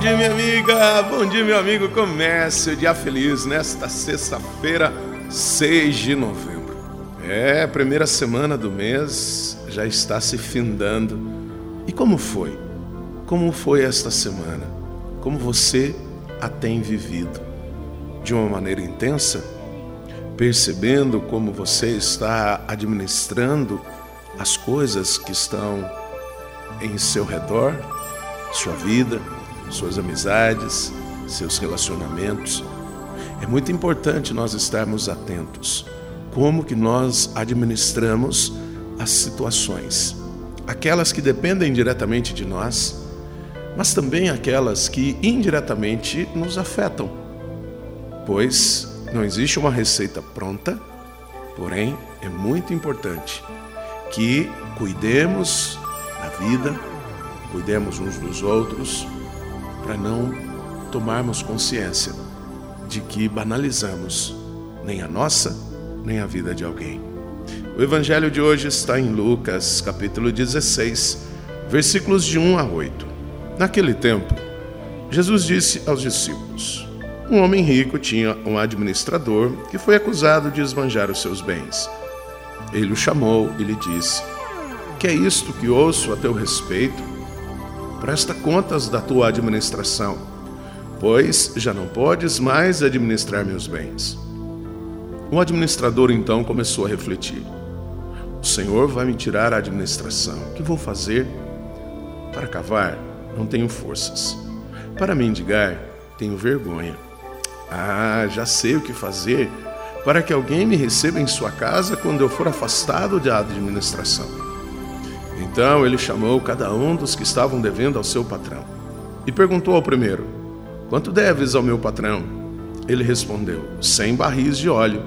dia, minha amiga. Bom dia, meu amigo. Comece o dia feliz nesta sexta-feira, 6 de novembro. É, primeira semana do mês já está se findando. E como foi? Como foi esta semana? Como você a tem vivido? De uma maneira intensa? Percebendo como você está administrando as coisas que estão em seu redor, sua vida, suas amizades, seus relacionamentos. É muito importante nós estarmos atentos como que nós administramos as situações, aquelas que dependem diretamente de nós, mas também aquelas que indiretamente nos afetam. Pois não existe uma receita pronta, porém é muito importante que cuidemos da vida, cuidemos uns dos outros, para não tomarmos consciência de que banalizamos nem a nossa, nem a vida de alguém. O evangelho de hoje está em Lucas, capítulo 16, versículos de 1 a 8. Naquele tempo, Jesus disse aos discípulos: Um homem rico tinha um administrador que foi acusado de esbanjar os seus bens. Ele o chamou e lhe disse: Que é isto que ouço a teu respeito? Presta contas da tua administração, pois já não podes mais administrar meus bens. O administrador então começou a refletir: O Senhor vai me tirar a administração. O que vou fazer? Para cavar, não tenho forças. Para mendigar, tenho vergonha. Ah, já sei o que fazer para que alguém me receba em sua casa quando eu for afastado da administração. Então ele chamou cada um dos que estavam devendo ao seu patrão e perguntou ao primeiro: Quanto deves ao meu patrão? Ele respondeu: Cem barris de óleo.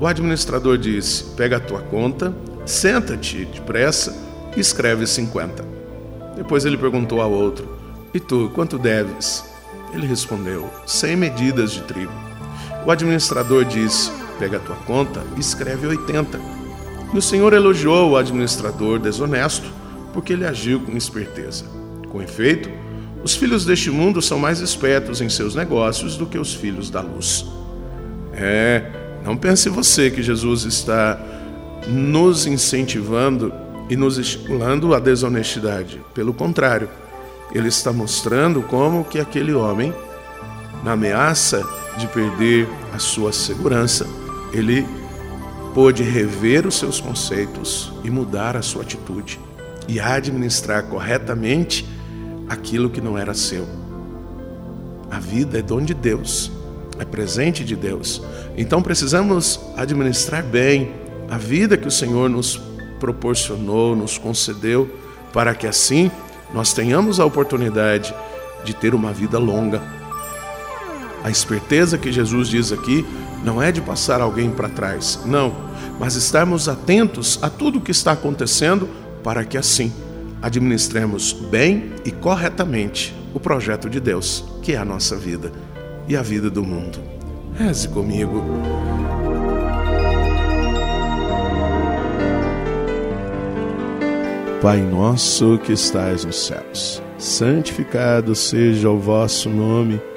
O administrador disse: Pega a tua conta, senta-te depressa e escreve cinquenta. Depois ele perguntou ao outro: E tu, quanto deves? Ele respondeu: Cem medidas de trigo. O administrador disse: Pega a tua conta e escreve oitenta. E o Senhor elogiou o administrador desonesto porque ele agiu com esperteza. Com efeito, os filhos deste mundo são mais espertos em seus negócios do que os filhos da luz. É, não pense você que Jesus está nos incentivando e nos estimulando à desonestidade. Pelo contrário, ele está mostrando como que aquele homem, na ameaça de perder a sua segurança, ele pôde rever os seus conceitos e mudar a sua atitude e administrar corretamente aquilo que não era seu. A vida é dom de Deus, é presente de Deus. Então precisamos administrar bem a vida que o Senhor nos proporcionou, nos concedeu, para que assim nós tenhamos a oportunidade de ter uma vida longa. A esperteza que Jesus diz aqui não é de passar alguém para trás, não, mas estarmos atentos a tudo o que está acontecendo para que assim administremos bem e corretamente o projeto de Deus, que é a nossa vida e a vida do mundo. Reze comigo. Pai nosso que estais nos céus, santificado seja o vosso nome.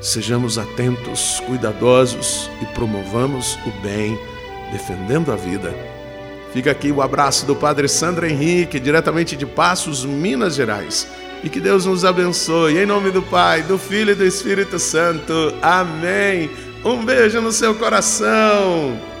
Sejamos atentos, cuidadosos e promovamos o bem, defendendo a vida. Fica aqui o abraço do Padre Sandro Henrique, diretamente de Passos, Minas Gerais. E que Deus nos abençoe. Em nome do Pai, do Filho e do Espírito Santo. Amém. Um beijo no seu coração.